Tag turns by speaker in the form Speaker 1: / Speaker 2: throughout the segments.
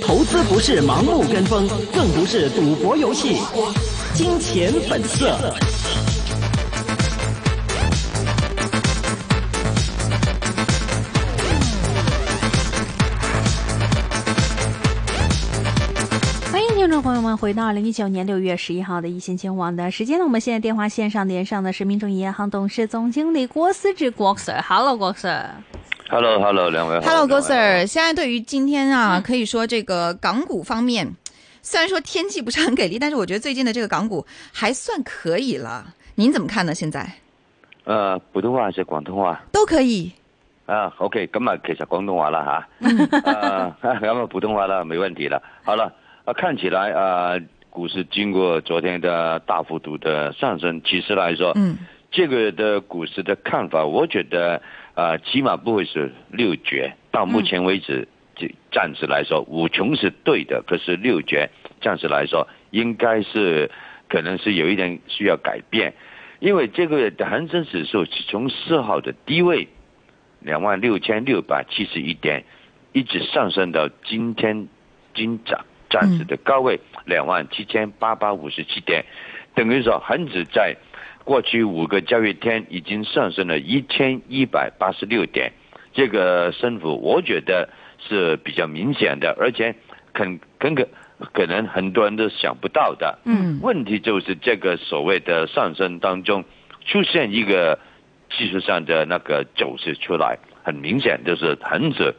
Speaker 1: 投资不是盲目跟风，更不是赌博游戏。金钱本色。
Speaker 2: 欢迎听众朋友们回到二零一九年六月十一号的一线前往的时间呢，我们现在电话线上连上的是民众银行董事总经理郭思志郭 Sir，Hello 郭 Sir。
Speaker 3: Hello，Hello，两位好。
Speaker 4: Hello，郭
Speaker 3: 两位好
Speaker 4: Sir，现在对于今天啊，可以说这个港股方面，虽然说天气不是很给力，但是我觉得最近的这个港股还算可以了。您怎么看呢？现在
Speaker 3: 呃普通话还是广东话？
Speaker 4: 都可以。
Speaker 3: 啊，OK，咁啊，其实广东话啦吓，啊，咁啊普通话啦，没问题了。好了，啊，看起来啊，股市经过昨天的大幅度的上升，其实来说，
Speaker 4: 嗯
Speaker 3: 這個的股市的看法，我觉得啊，起码不会是六绝。到目前为止，這暫時來說，五穷是对的，可是六绝暂时来说应该是可能是有一点需要改变，因为这个月的恒生指数是从四号的低位两万六千六百七十一点，一直上升到今天今早暂时的高位两万七千八百五十七点，等于说恒指在過去五个交易天已经上升了一千一百八十六点，这个升幅我觉得是比较明显的，而且肯肯可可能很多人都想不到的。
Speaker 4: 嗯
Speaker 3: 问题就是这个所谓的上升当中出现一个技术上的那个走势出来，很明显就是恒指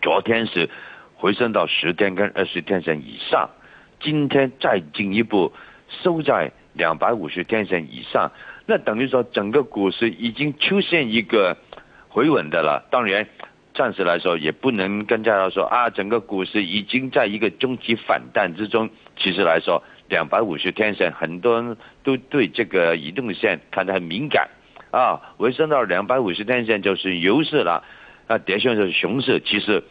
Speaker 3: 昨天是回升到十天跟二十天线以上，今天再进一步收在两百五十天线以上，那等于说整个股市已经出现一个回稳的了。当然，暂时来说也不能跟大家说啊，整个股市已经在一个中期反弹之中。其实来说，两百五十天线很多人都对这个移动线看得很敏感啊，回升到两百五十天线就是牛市了，啊，跌升就是熊市。其实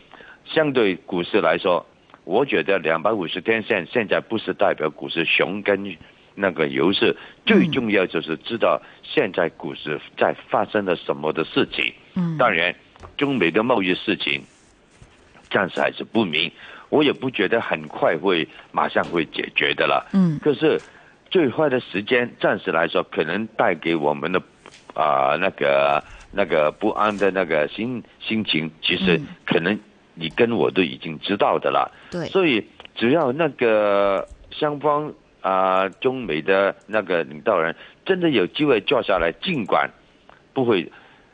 Speaker 3: 相对股市来说，我觉得两百五十天线现在不是代表股市熊跟那个油市，最重要就是知道现在股市在发生了什么的事情。
Speaker 4: 嗯
Speaker 3: 当然，中美的贸易事情暂时还是不明，我也不觉得很快会马上会解决的了。
Speaker 4: 嗯
Speaker 3: 可是最坏的时间暂时来说，可能带给我们的啊、那个那个不安的那个心心情，其實
Speaker 4: 嗯
Speaker 3: 可能你跟我都已经知道的了。
Speaker 4: 对，
Speaker 3: 所以只要那个双方啊、中美的那个领导人真的有机会坐下来，尽管不会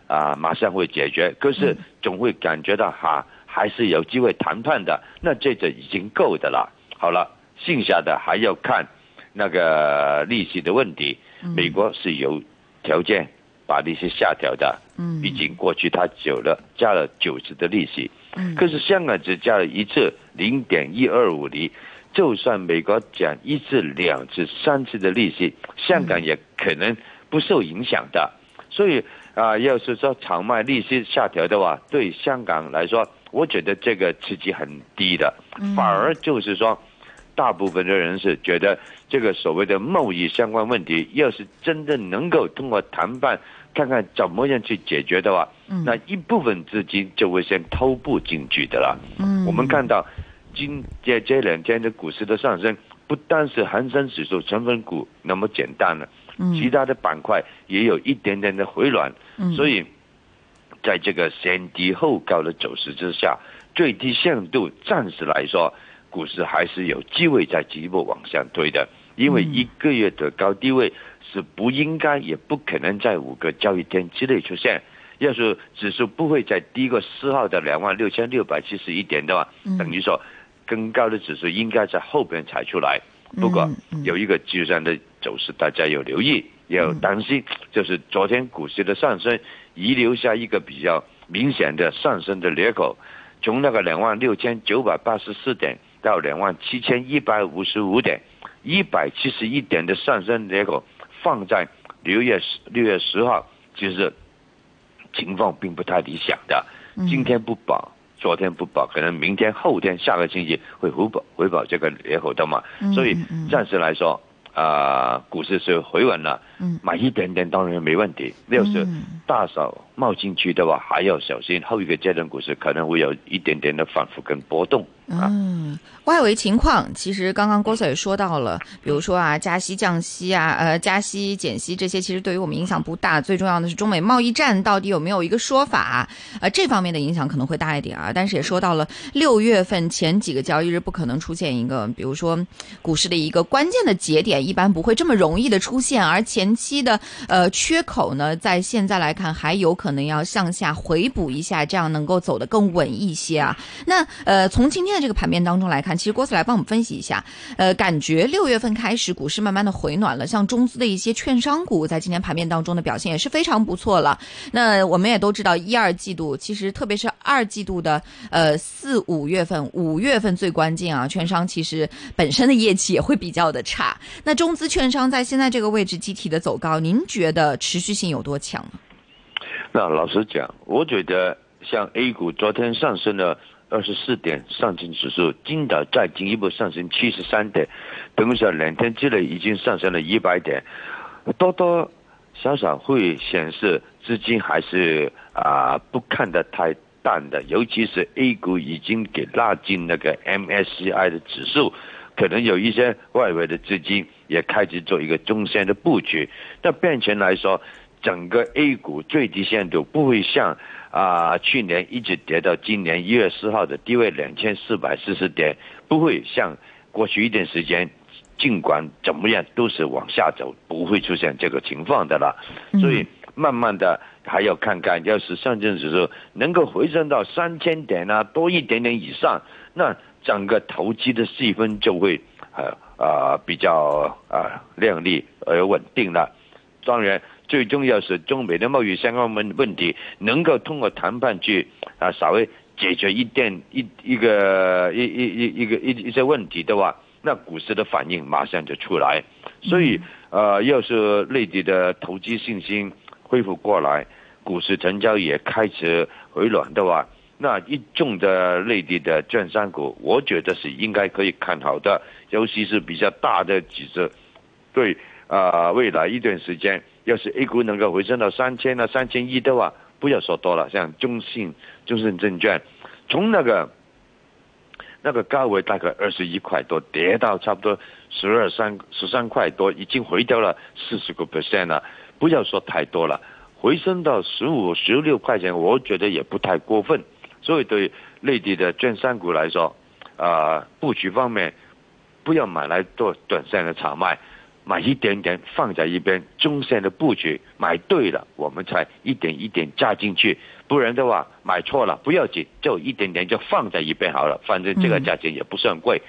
Speaker 3: 啊、马上会解决，可是总会感觉到哈、还是有机会谈判的，那这就已经够的了。好了，剩下的还要看那个利息的问题，美国是有条件把利息下调的，
Speaker 4: 嗯
Speaker 3: 畢竟过去它久了加了九次的利息。
Speaker 4: 嗯
Speaker 3: 可是香港只加了一次零点一二五厘，就算美国讲一次、两次、三次的利息，香港也可能不受影响的。所以啊、要是說場外利息下调的话，对香港来说，我觉得这个刺激很低的，反而就是说，大部分的人是觉得这个所谓的贸易相关问题，要是真的能够通过谈判，看看怎么样去解决的話，
Speaker 4: 嗯
Speaker 3: 那一部分资金就会先偷步进去的了。
Speaker 4: 嗯
Speaker 3: 我们看到今这这两天的股市的上升，不单是恒生指数成分股那么简单了，
Speaker 4: 嗯
Speaker 3: 其他的板块也有一点点的回暖。
Speaker 4: 嗯
Speaker 3: 所以，在这个先低后高的走势之下，最低限度暂时来说，股市还是有机会再进一步往上推的。因为一个月的高低位是不应该也不可能在五个交易天之内出现。要是指数不会再低过四号的两万六千六百七十一点的话，等於說更高的指数应该在后边才出来。不过有一个技术上的走势，大家要留意，也要担心，就是昨天股市的上升遗留下一个比较明显的上升的裂口，从那个两万六千九百八十四点到两万七千一百五十五点，一百七十一点的上升裂口放在六月十六月十号，其实情况并不太理想的。今天不保，昨天不保，可能明天、后天、下个星期会回保回保这个裂口的嘛。所以暂时来说，啊、股市是回稳了。
Speaker 4: 嗯
Speaker 3: 买一点点当然没问题。要是
Speaker 4: 嗯
Speaker 3: 大手冒进去的话，还要小心。后一个阶段股市可能会有一点点的反复跟波动啊。
Speaker 4: 嗯，外围情况其实刚刚郭 Sir 也说到了，比如说啊，加息、降息啊，呃，加息、减息这些，其实对于我们影响不大。最重要的是中美贸易战到底有没有一个说法？呃，这方面的影响可能会大一点啊。但是也说到了六月份前几个交易日不可能出现一个，比如说股市的一个关键的节点，一般不会这么容易的出现。而前期的呃缺口呢，在现在来看还有可能要向下回补一下，这样能够走得更稳一些啊。那呃，从今天的这个盘面当中来看，其实郭 Sir 来帮我们分析一下，呃，感觉六月份开始股市慢慢的回暖了，像中资的一些券商股在今天盘面当中的表现也是非常不错了。那我们也都知道，一二季度其实特别是二季度的呃四五月份，五月份最关键啊，券商其实本身的业绩也会比较的差。那中资券商在现在这个位置集体的走高，您觉得持续性有多强？
Speaker 3: 那老实讲，我觉得像 A 股昨天上升了二十四点，上证指数今早再进一步上升七十三点，等于说两天之内已经上升了一百点，多多少少会显示资金还是啊、不看得太淡的，尤其是 A 股已经给拉进那个 MSCI 的指数。可能有一些外围的资金也开始做一个中线的布局。那变成来说，整个 A 股最低限度不会像啊、去年一直跌到今年一月四号的低位两千四百四十点，不会像过去一段时间，尽管怎么样都是往下走，不会出现这个情况的了。所以慢慢的还要看看，要是上证指数能够回升到三千点啊多一点点以上，那整个投机的气氛就会呃呃比较呃亮丽而稳定了。当然，最重要是中美的贸易相关问问题能够通过谈判去啊稍微解决一点一一个一一一一个一一些问题的话，那股市的反应马上就出来。所以呃，要是内地的投资信心恢复过来，股市成交也开始回暖的话，那一众的内地的券商股，我觉得是应该可以看好的，尤其是比较大的几只，对啊、呃未来一段时间，要是 A 股能够回升到三千啊、三千一的话，不要说多了，像中信、中信证券，从那个那个高位大概二十一块多，跌到差不多十二三十三块多，已经回掉了四十个 percent 了。不要说太多了，回升到十五、十六块钱，我觉得也不太过分。所以对内地的券商股来说，啊、布局方面不要买来做短线的炒卖，买一点点放在一边，中线的布局买对了，我们才一点一点加进去。不然的话，买错了不要紧，就一点点就放在一边好了，反正这个价钱也不算贵。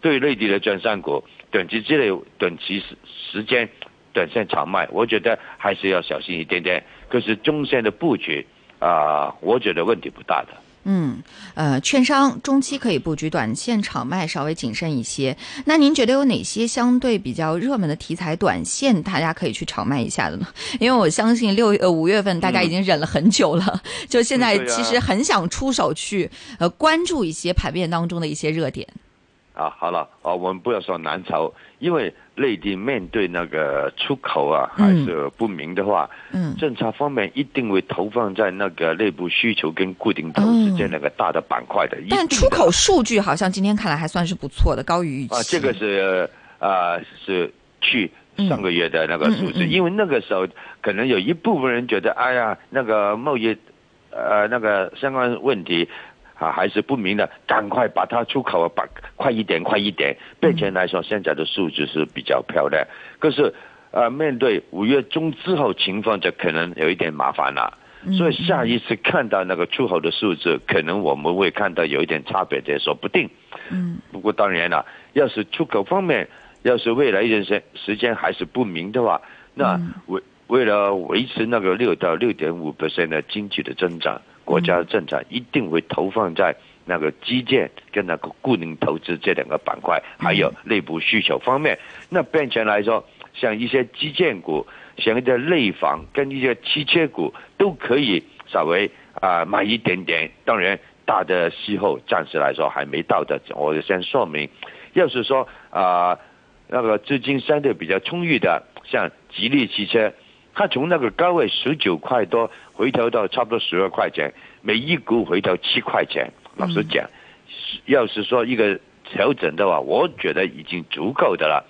Speaker 3: 对内地的券商股，短期之内、短期时时间、短线长卖，我觉得还是要小心一点点。可是中线的布局啊、我觉得问题不大的。
Speaker 4: 嗯，呃，券商中期可以布局，短线炒卖稍微谨慎一些。那您觉得有哪些相对比较热门的题材，短线大家可以去炒卖一下的呢？因为我相信六呃五月份大家已经忍了很久了，就现在其实很想出手去呃关注一些盘面当中的一些热点。
Speaker 3: 啊，好了，啊，我们不要说难炒，因为内地面对那个出口啊还
Speaker 4: 嗯
Speaker 3: 是不明的话，
Speaker 4: 嗯
Speaker 3: 政策方面一定会投放在那个内部需求跟固定投资间那个大的板块的。
Speaker 4: 但出口数据好像今天看来还算是不错的，高于预期。
Speaker 3: 啊，这个是啊、是去上个月的那个数字，
Speaker 4: 嗯嗯嗯
Speaker 3: 因为那个时候可能有一部分人觉得，哎呀，那个贸易呃那个相关问题。啊，还是不明的，赶快把它出口，把快一点，快一点。目前来说，现在的数字是比较漂亮，可是，呃，面对五月中之后情况，就可能有一点麻烦了。所以下一次看到那个出口的数字，可能我们会看到有一点差别的，说不定。
Speaker 4: 嗯
Speaker 3: 不过当然了，要是出口方面，要是未来一段时时间还是不明的话，那为为了维持那个六到六点五 percent 的经济的增长，国家的政策一定会投放在那个基建跟那个固定投资这两个板块，还有内部需求方面。那变成来说，像一些基建股，像一些内房跟一些汽车股都可以稍微啊、买一点点。当然，大的时候暂时来说还没到的，我就先说明。要是说啊、那个资金相对比较充裕的，像吉利汽车，它从那个高位十九块多回调到差不多十二块钱，每一股回调七块钱。老实讲，要是说一个调整的话，我觉得已经足够的了。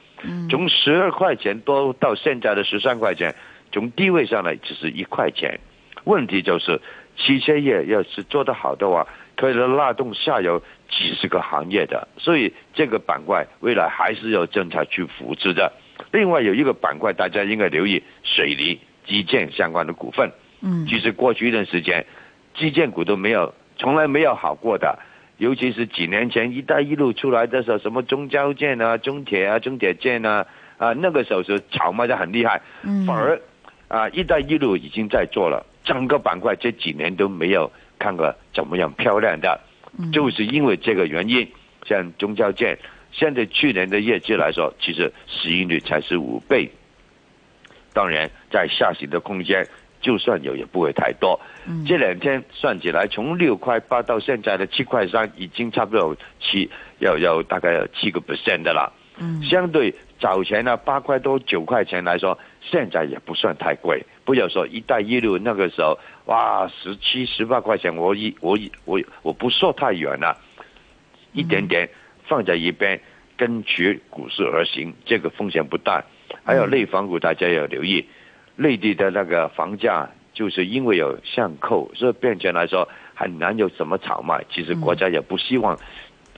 Speaker 3: 从十二块钱多到现在的十三块钱，从低位上来只是一块钱。问题就是汽车业要是做得好的话，可以拉动下游几十个行业的，所以这个板块未来还是要政策去扶持的。另外有一个板块，大家应该留意水泥基建相关的股份。
Speaker 4: 嗯，
Speaker 3: 其实过去一段时间，基建股都没有，从来没有好过的。尤其是几年前“一带一路”出来的时候，什么中交建啊、中铁啊、中铁建啊，啊，那个时候是炒卖的很厉害。
Speaker 4: 嗯，
Speaker 3: 反而啊，“一带一路”已经在做了，整个板块这几年都没有看过怎么样漂亮的，就是因为这个原因。像中交建，现在去年的业绩来说，其实市盈率才是五倍。当然，在下行的空间。就算有，也不会太多。这两天算起来，从六块八到现在的七块三，已经差不多有七，要要大概有七个 percent 的了。
Speaker 4: 嗯，
Speaker 3: 相对早前呢八块多九块钱来说，现在也不算太贵。不要说一带一路那个时候，哇，十七十八块钱，我一我一我我不说太远了，一点点放在一边，根据股市而行，这个风险不大。还有内房股，大家要留意。内地的那个房价，就是因为有限购，所以变成来说很难有什么炒卖。其实国家也不希望，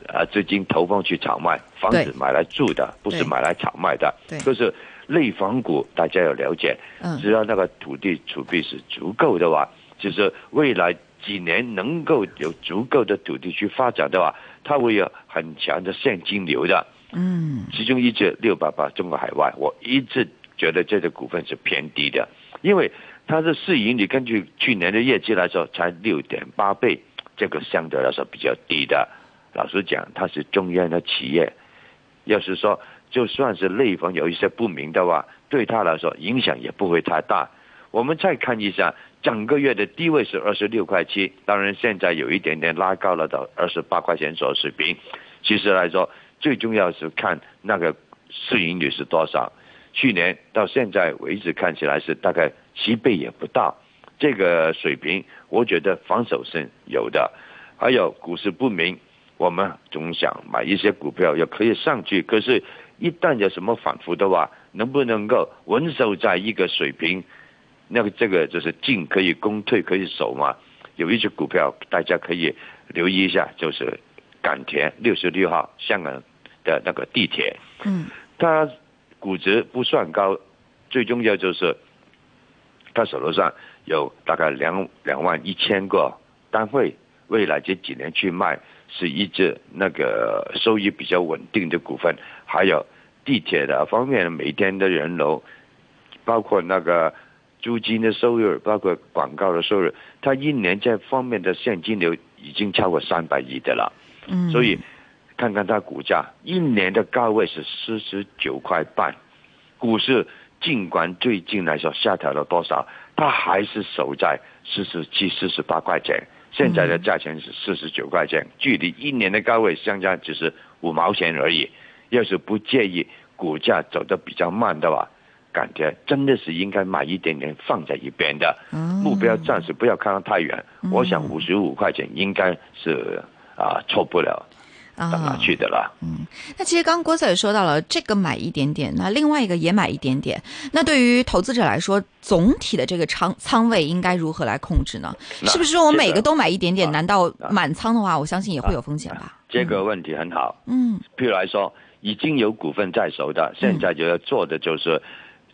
Speaker 3: 啊资金投放去炒卖房子，买来住的，不是买来炒卖的。就是内房股，大家要了解。只要那个土地储备是足够的话，就是未来几年能够有足够的土地去发展的话，它会有很强的现金流的。
Speaker 4: 嗯，
Speaker 3: 其中一只六八八中国海外，我一直。觉得这只股份是偏低的，因为它的市盈率根据去年的业绩来说才六点八倍，这个相对来说比较低的。老实讲，它是中央的企业，要是说就算是内房有一些不明的话，对他来说影响也不会太大。我们再看一下，整个月的低位是二十六块七，当然现在有一点点拉高了到二十八块钱左右水平。其实来说，最重要是看那个市盈率是多少。去年到现在为止，看起来是大概七倍也不到，这个水平，我觉得防守性有的。还有股市不明，我们总想买一些股票也可以上去，可是，一旦有什么反复的话，能不能够稳守在一个水平？那个这个就是进可以攻，退可以守嘛。有一只股票大家可以留意一下，就是港铁六十六号香港的那个地铁，
Speaker 4: 嗯，
Speaker 3: 它。估值不算高，最重要就是他手头上有大概两两万一千个单位，未来这几年去卖是一只那个收益比较稳定的股份。还有地铁的方面，每天的人流，包括那个租金的收入，包括广告的收入，它一年这方面的现金流已经超过三百亿的了。
Speaker 4: 嗯，
Speaker 3: 所以。看看它股价，一年的高位是四十九块半，股市尽管最近来说下调了多少，它还是守在四十七、四十八块钱。现在的价钱是四十九块钱，距离一年的高位相差只是五毛钱而已。要是不介意股价走得比较慢的话，感觉真的是应该买一点点放在一边的，目标暂时不要看得太远。我想五十五块钱应该是啊错不了。到哪去的了？
Speaker 4: 嗯，那其实刚刚郭 Sir 也说到了，这个买一点点，那另外一个也买一点点。那对于投资者来说，总体的这个仓仓位应该如何来控制呢？是不是说我每个都买一点点？难道满仓的话，我相信也会有风险吧？
Speaker 3: 这个问题很好。
Speaker 4: 嗯，
Speaker 3: 譬如来说，已经有股份在手的，现在就要做的就是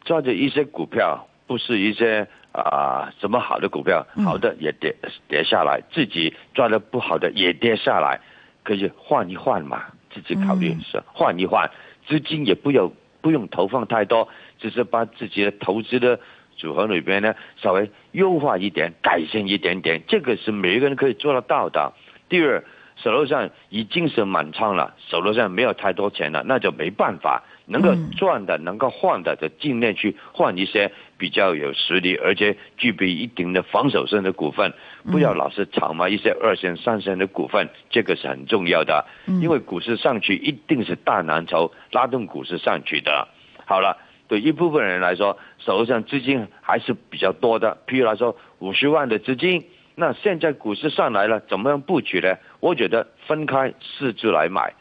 Speaker 3: 抓着一些股票，不是一些啊什么好的股票，好的也跌跌下来，自己抓的不好的也跌下来。可以换一换嘛，自己考虑是换一换，资金也不要不用投放太多，只是把自己的投资的组合里边呢稍微优化一点，改善一点点，这个是每一个人可以做得到的。第二，手头上已经是满仓了，手头上没有太多钱了，那就没办法。能够赚的、能够换的，就尽量去换一些比较有实力，而且具备一定的防守性的股份，不要老是炒卖一些二线、三线的股份，这个是很重要的。因为股市上去一定是大蓝筹拉动股市上去的。好了，对一部分人来说，手上资金还是比较多的。譬如来说，五十万的资金，那现在股市上来了，怎么样布局呢？我觉得分开四支来买，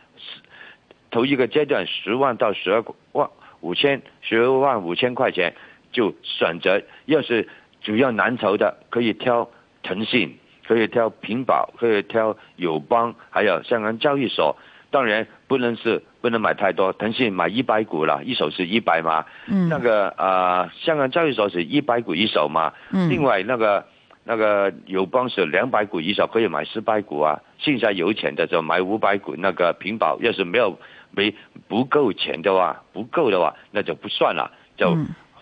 Speaker 3: 头一个阶段十万到十二万五千，十二万五千块钱就选择，要是主要蓝筹的，可以挑腾讯，可以挑平保，可以挑友邦，还有香港交易所。当然不能是不能买太多，腾讯买一百股了，一手是一百嘛。
Speaker 4: 嗯。
Speaker 3: 那个呃，香港交易所是一百股一手嘛。
Speaker 4: 嗯。
Speaker 3: 另外那个那个友邦是两百股一手，可以买四百股啊。剩下有钱的就买五百股。那个平保要是没有没不够钱的话，不够的话，那就不算了，就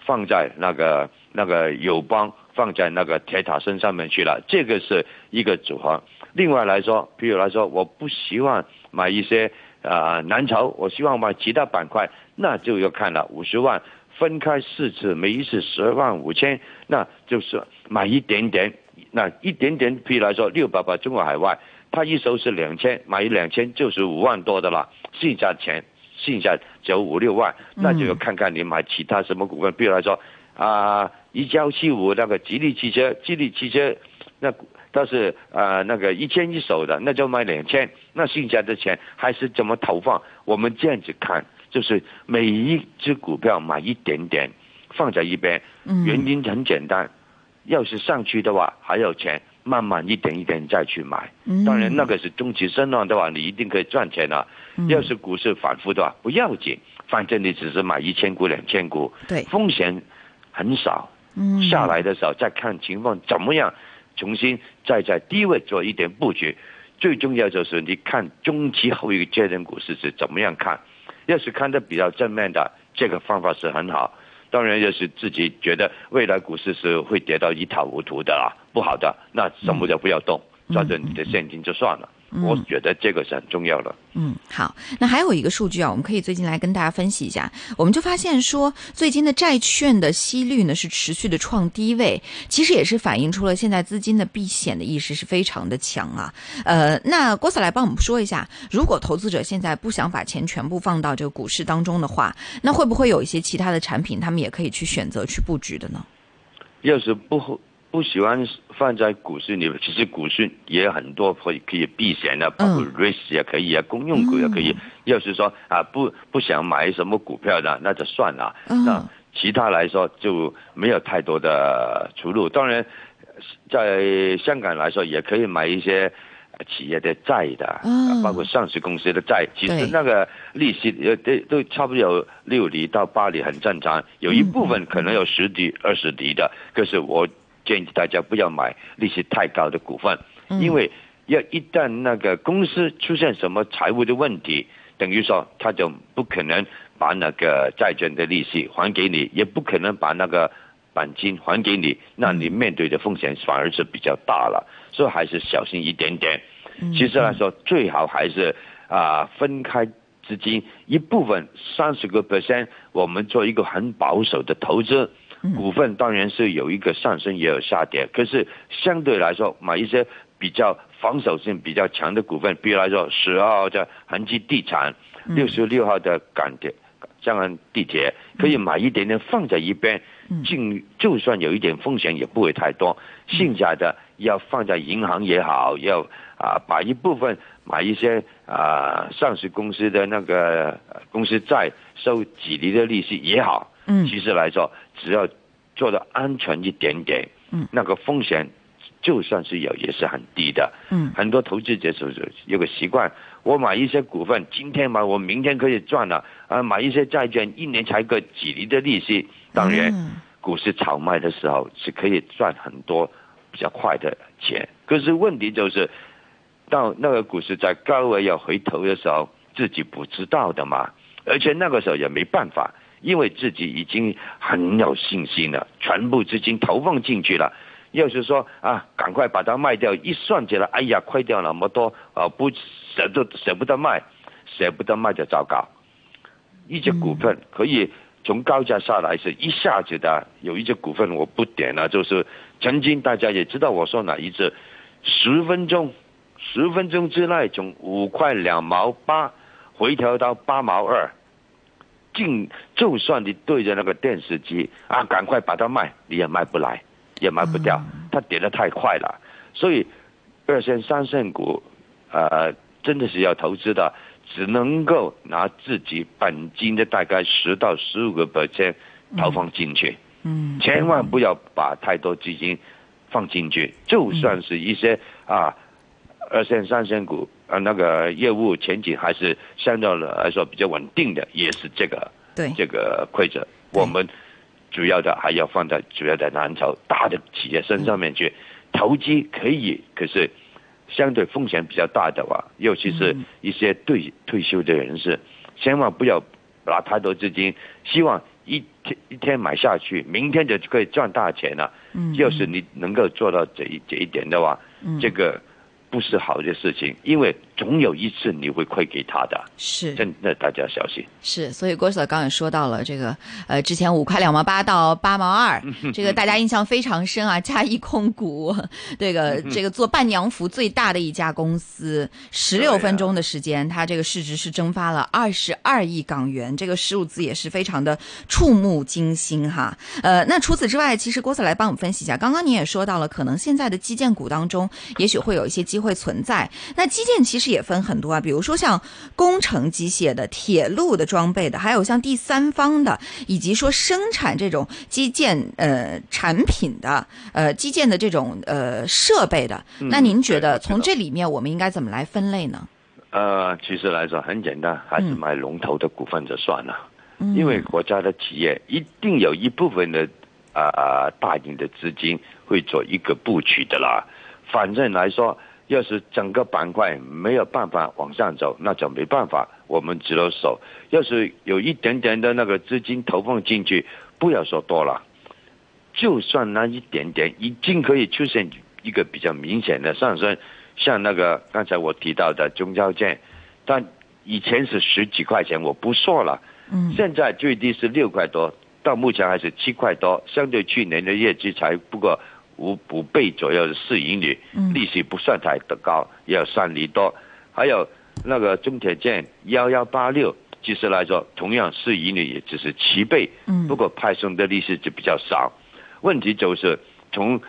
Speaker 3: 放在那个那个友邦放在那个铁塔身上面去了。这个是一个组合。另外来说，譬如来说，我不希望。买一些啊蓝筹，我希望买其他板块，那就要看了。五十万分开四次，每一次十万五千，那就是买一点点，那一点点，譬如来说六百八中国海外，他一手是两千，买一两千就是五万多的了，剩下钱剩下只有五六万，那就要看看你买其他什么股份，比如来说啊一交七五那个吉利汽车，吉利汽车那。但是呃那个一千一手的，那就买两千，那剩下的钱还是怎么投放？我们这样子看，就是每一只股票买一点点，放在一边，原因很简单，要是上去的话还有钱，慢慢一点一点再去买。当然那个是中期升浪的话，你一定可以赚钱了。要是股市反复的话，不要紧，反正你只是买一千股两千股，
Speaker 4: 对，
Speaker 3: 风险很少。
Speaker 4: 嗯，
Speaker 3: 下来的时候再看情况怎么样。重新再在低位做一点布局，最重要就是你看中期后一个阶段股市是怎么样看。要是看的比较正面的，这个方法是很好。当然，要是自己觉得未来股市是会跌到一塌糊涂的啊，不好的，那什么都不要动，抓着你的现金就算了。我觉得这个是很重要的。
Speaker 4: 嗯，好，那还有一个数据啊，我们可以最近来跟大家分析一下。我们就发现说，最近的债券的息率呢是持续的创低位，其实也是反映出了现在资金的避险的意识是非常的强啊。呃，那郭 Sir 来帮我们说一下，如果投资者现在不想把钱全部放到这个股市当中的话，那会不会有一些其他的产品，他们也可以去选择去布局的呢？
Speaker 3: 要是不。不喜欢放在股市里，其实股市也很多可以可以避险的，包括 risk 也可以啊，公用股也可以。要是说啊不不想买什么股票的，那就算了。那其他来说就没有太多的出路。当然，在香港来说也可以买一些企业的债的，包括上市公司的债。其实那个利息呃都都差不多有六厘到八厘，很正常。有一部分可能有十厘、二十厘的，可是我。建议大家不要买利息太高的股份，因为要一旦那个公司出现什么财务的问题，等于说他就不可能把那个债券的利息还给你，也不可能把那个本金还给你，那你面对的风险反而是比较大了，所以还是小心一点点。其实来说，最好还是啊分开资金一部分三十个 percent，我们做一个很保守的投资。股份当然是有一个上升也有下跌，可是相对来说买一些比较防守性比较强的股份，比如来说十二号的恒基地产，六十六号的港铁，香港地铁可以买一点点放在一边，尽就算有一点风险也不会太多，剩下的要放在银行也好，要啊把一部分买一些啊上市公司的那个公司债收几厘的利息也好。
Speaker 4: 嗯，
Speaker 3: 其实来说，只要做的安全一点点，
Speaker 4: 嗯，
Speaker 3: 那个风险就算是有，也是很低的。
Speaker 4: 嗯，
Speaker 3: 很多投资者是有个习惯，我买一些股份，今天买，我明天可以赚了。啊，买一些债券，一年才个几厘的利息。当然，股市炒卖的时候是可以赚很多比较快的钱。可是问题就是，到那个股市在高位要回头的时候，自己不知道的嘛。而且那个时候也没办法。因为自己已经很有信心了，全部资金投放进去了。要是说啊，赶快把它卖掉，一算起来，哎呀，亏掉那么多啊，不舍得舍不得卖，舍不得卖就糟糕。一只股份可以从高价下来是一下子的，有一只股份我不点了，就是曾经大家也知道我说哪一只，十分钟，十分钟之内从五块两毛八回调到八毛二。尽就算你对着那个电视机啊，赶快把它卖，你也卖不来，也卖不掉，它跌得太快了。所以二线、三线股，呃，真的是要投资的，只能够拿自己本金的大概十到十五个 percent 投放进去，
Speaker 4: 嗯，
Speaker 3: 千万不要把太多资金放进去，就算是一些啊二线、三线股啊，那个业务前景还是相对来说比较稳定的，也是这个
Speaker 4: 对，
Speaker 3: 这个规则。我们主要的还要放在主要的蓝筹大的企业身上面去投机可以，可是相对风险比较大的话，尤其是一些退退休的人士，千万不要拿太多资金，希望一天一天买下去，明天就可以赚大钱了。
Speaker 4: 嗯，
Speaker 3: 要是你能够做到这一这一点的话，
Speaker 4: 嗯。
Speaker 3: 这个不是好的事情，因为总有一次你会亏给他的，
Speaker 4: 是
Speaker 3: 真的大家小心。
Speaker 4: 是，所以郭 Sir 刚刚也说到了这个，呃，之前五块两毛八到八毛二，这个大家印象非常深啊。嘉一控股，这个这个做伴娘服最大的一家公司，十六分钟的时间，它这个市值是蒸发了二十二亿港元，这个数字也是非常的触目惊心哈。呃，那除此之外，其实郭 Sir 来帮我们分析一下，刚刚你也说到了，可能现在的基建股当中，也许会有一些机会存在。那基建其实也分很多啊，比如说像工程机械的、铁路的装备的，还有像第三方的，以及说生产这种基建呃产品的呃基建的这种呃设备的。
Speaker 3: 嗯
Speaker 4: 那您觉得从这里面我们应该怎么来分类呢？
Speaker 3: 呃，其实来说很简单，还是
Speaker 4: 嗯
Speaker 3: 买龙头的股份就算了，
Speaker 4: 嗯
Speaker 3: 因为国家的企业一定有一部分的啊、大型的资金会做一个布局的啦。反正来说，要是整个板块没有办法往上走，那就没办法，我们只能守。要是有一点点的那个资金投放进去，不要说多了，就算那一点点，已经可以出现一个比较明显的上升。像那个刚才我提到的中交建，但以前是十几块钱，我不说了，
Speaker 4: 嗯
Speaker 3: 现在最低是六块多，到目前还是七块多，相对去年的业绩才不过五五倍左右的市盈率，
Speaker 4: 嗯
Speaker 3: 利息不算太的高，也有三厘多。还有那个中铁建幺幺八六，其实来说同样市盈率也只是七倍，
Speaker 4: 嗯
Speaker 3: 不过派送的利息就比较少。问题就是从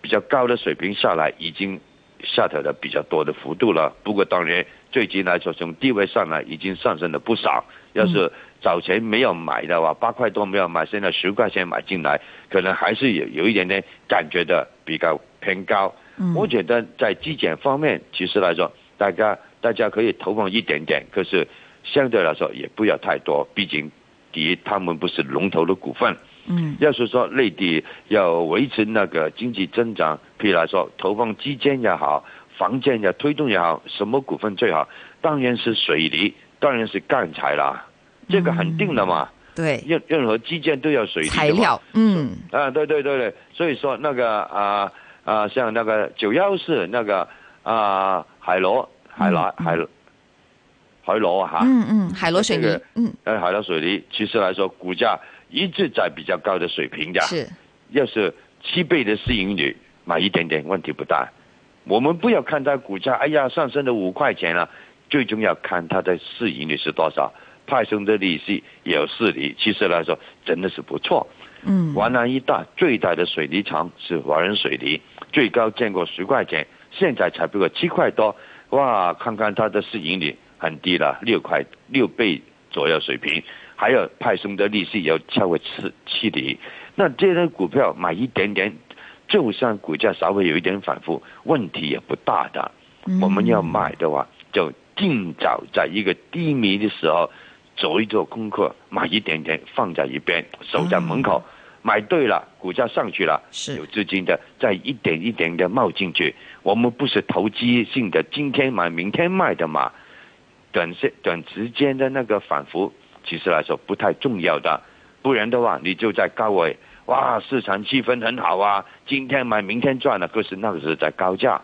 Speaker 3: 比较高的水平下来，已经下调了比较多的幅度了。不过当然，最近来说从低位上来已经上升了不少。要是早前没有买的话，八块多没有买，现在十块钱买进来，可能还是有有一点点感觉的比较偏高。
Speaker 4: 嗯
Speaker 3: 我觉得在基建方面，其实来说，大家大家可以投放一点点，可是相对来说也不要太多，毕竟第一，他们不是龙头的股份。
Speaker 4: 嗯
Speaker 3: 要是说内地要维持那个经济增长，譬如来说投放基建也好，房建也推动也好，什么股份最好？当然是水泥，当然是钢材啦，这个很定的嘛。
Speaker 4: 对。
Speaker 3: 任任何基建都要水泥
Speaker 4: 材料嗯。
Speaker 3: 啊，对对对对，所以说那个啊啊，像那个九幺四那个啊海螺海螺
Speaker 4: 嗯
Speaker 3: 海海螺哈，
Speaker 4: 嗯嗯海螺水泥嗯。
Speaker 3: 呃海螺水泥，其实来说股价一直在比较高的水平的。
Speaker 4: 是。
Speaker 3: 要是七倍的市盈率，买一点点问题不大。我们不要看它股价，哎呀上升了五块钱了，最重要看它的市盈率是多少，派送的利息也有四厘，其实来说真的是不错。
Speaker 4: 嗯
Speaker 3: 华南一带最大的水泥厂是华人水泥，最高见过十块钱，现在才不过七块多，哇！看看它的市盈率很低了，六块六倍左右水平，还有派送的利息有超过七七厘，那这类股票买一点点，就算股价稍微有一点反复，问题也不大的。
Speaker 4: 嗯
Speaker 3: 我们要买的话，就尽早在一个低迷的时候做一做功课，买一点点放在一边，守在门口。买对了，股价上去了，
Speaker 4: 是
Speaker 3: 有资金的再一点一点的冒进去。我们不是投机性的，今天买明天卖的嘛。短时短时间的那个反复，其实来说不太重要的。不然的话，你就在高位，哇，市场气氛很好啊，今天买明天赚了，可是那个是在高价，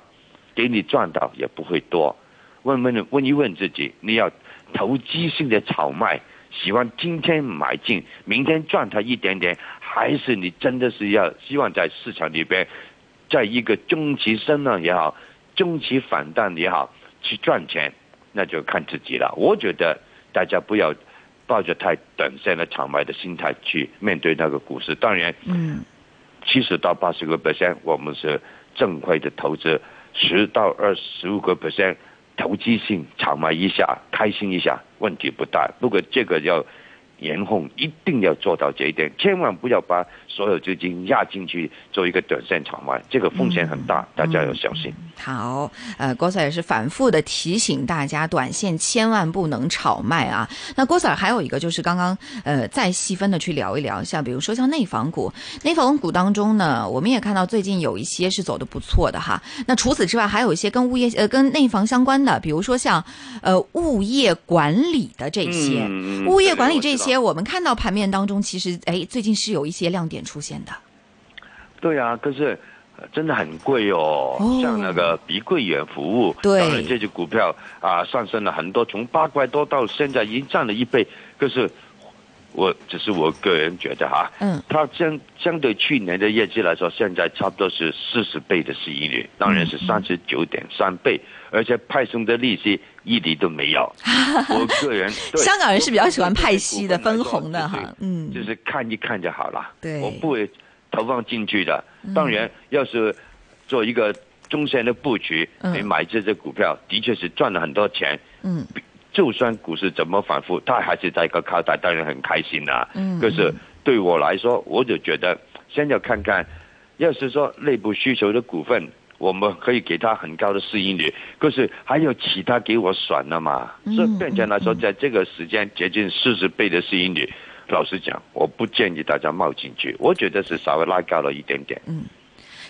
Speaker 3: 给你赚到也不会多。问问问一问自己，你要投机性的炒卖，喜欢今天买进，明天赚它一点点，还是你真的是要希望在市场里边，在一个中期升浪也好，中期反弹也好，去赚钱，那就看自己了。我觉得大家不要抱着太短线的炒卖的心态去面对那个股市。当然，
Speaker 4: 嗯
Speaker 3: 七十到八十个 percent 我们是正规的投资，十到二十五个 percent 投机性炒卖一下开心一下问题不大。不过这个要严控，一定要做到这一点，千万不要把所有资金压进去做一个短线炒卖，这个风险很大，大家要小心。
Speaker 4: 好，呃，郭 Sir 也是反复的提醒大家，短线千万不能炒卖啊。那郭 Sir 还有一个就是刚刚呃再细分的去聊一聊，像比如说像内房股，内房股当中呢，我们也看到最近有一些是走的不错的哈。那除此之外，还有一些跟物业呃跟内房相关的，比如说像呃物业管理的这些，
Speaker 3: 嗯
Speaker 4: 物业管理这些，
Speaker 3: 对我
Speaker 4: 们看到盘面当中其实哎最近是有一些亮点出现的。
Speaker 3: 对啊，可是呃真的很贵哦，
Speaker 4: 哦
Speaker 3: 像那个碧桂园服务，
Speaker 4: 对
Speaker 3: 当然这只股票啊上升了很多，从八块多到现在已经涨了一倍。可是我只是我个人觉得哈，
Speaker 4: 嗯
Speaker 3: 它相相对去年的业绩来说，现在差不多是四十倍的市盈率，当然是三十九点三倍，而且派送的利息一厘都没有。我个人
Speaker 4: 香港人是比较喜欢派息的、分红的哈，嗯，
Speaker 3: 就是看一看就好了。
Speaker 4: 对
Speaker 3: 我不会投放进去的。
Speaker 4: 嗯
Speaker 3: 当然，要是做一个中线的布局，
Speaker 4: 嗯
Speaker 3: 你买这只股票，的确是赚了很多钱。
Speaker 4: 嗯
Speaker 3: 就算股市怎么反复，它还是在一个高台，当然很开心啦、
Speaker 4: 嗯
Speaker 3: 可是对我来说，我就觉得先要看看，要是说内部需求的股份。我们可以给它很高的市盈率，可是还有其他给我选的嘛？
Speaker 4: 嗯
Speaker 3: 所以变成来说，在这个时间接近四十倍的市盈率，老实讲，我不建议大家冒进去。我觉得是稍微拉高了一点点。
Speaker 4: 嗯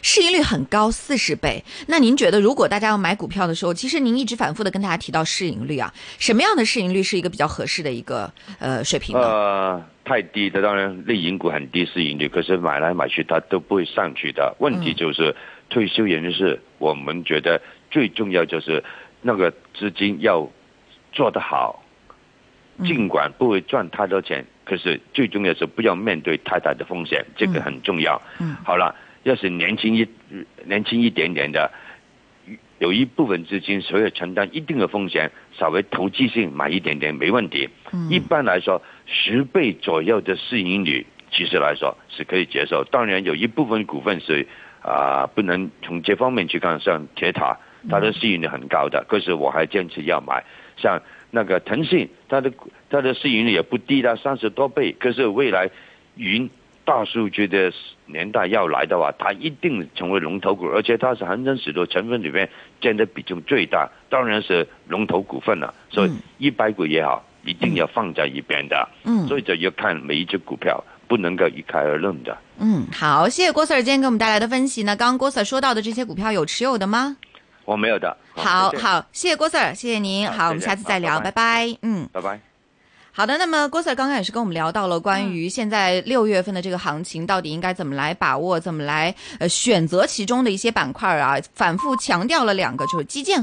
Speaker 4: 市盈率很高，四十倍。那您觉得，如果大家要买股票的时候，其实您一直反复的跟大家提到市盈率啊，什么样的市盈率是一个比较合适的一个呃水平呢？
Speaker 3: 呃，太低的，当然内银股很低市盈率，可是买来买去它都不会上去的。问题就是退休人士，我们觉得最重要就是那个资金要做得好，尽管不会赚太多钱，可是最重要是不要面对太大的风险，这个很重要。
Speaker 4: 嗯
Speaker 3: 好了，要是年轻一年轻一点点的，有一部分资金所以承担一定的风险，稍微投机性买一点点没问题。
Speaker 4: 嗯
Speaker 3: 一般来说，十倍左右的市盈率，其实来说是可以接受。当然，有一部分股份是啊、不能从这方面去看，像铁塔，它的市盈率很高的，可是我还坚持要买。像那个腾讯，它的它的市盈率也不低的，三十多倍，可是未来云大数据的年代要来的话，它一定成为龙头股，而且它是恒生指数成分里面占的比重最大，当然是龙头股份了。所以
Speaker 4: 嗯
Speaker 3: 一百股也好，一定要放在一边的。
Speaker 4: 嗯
Speaker 3: 所以就要看每一只股票，不能够一概而论的。
Speaker 4: 嗯，好，谢谢郭 Sir 今天给我们带来的分析呢。刚刚郭 Sir 说到的这些股票有持有的吗？
Speaker 3: 我没有的。
Speaker 4: 好好，谢谢郭 Sir，谢谢您。
Speaker 3: 好
Speaker 4: 好，我们下次再聊，拜拜。嗯。
Speaker 3: 拜拜。
Speaker 4: 好的，那么郭 Sir 刚刚也是跟我们聊到了关于现在六月份的这个行情，到底应该怎么来把握，怎么来呃选择其中的一些板块啊，反复强调了两个，就是基建。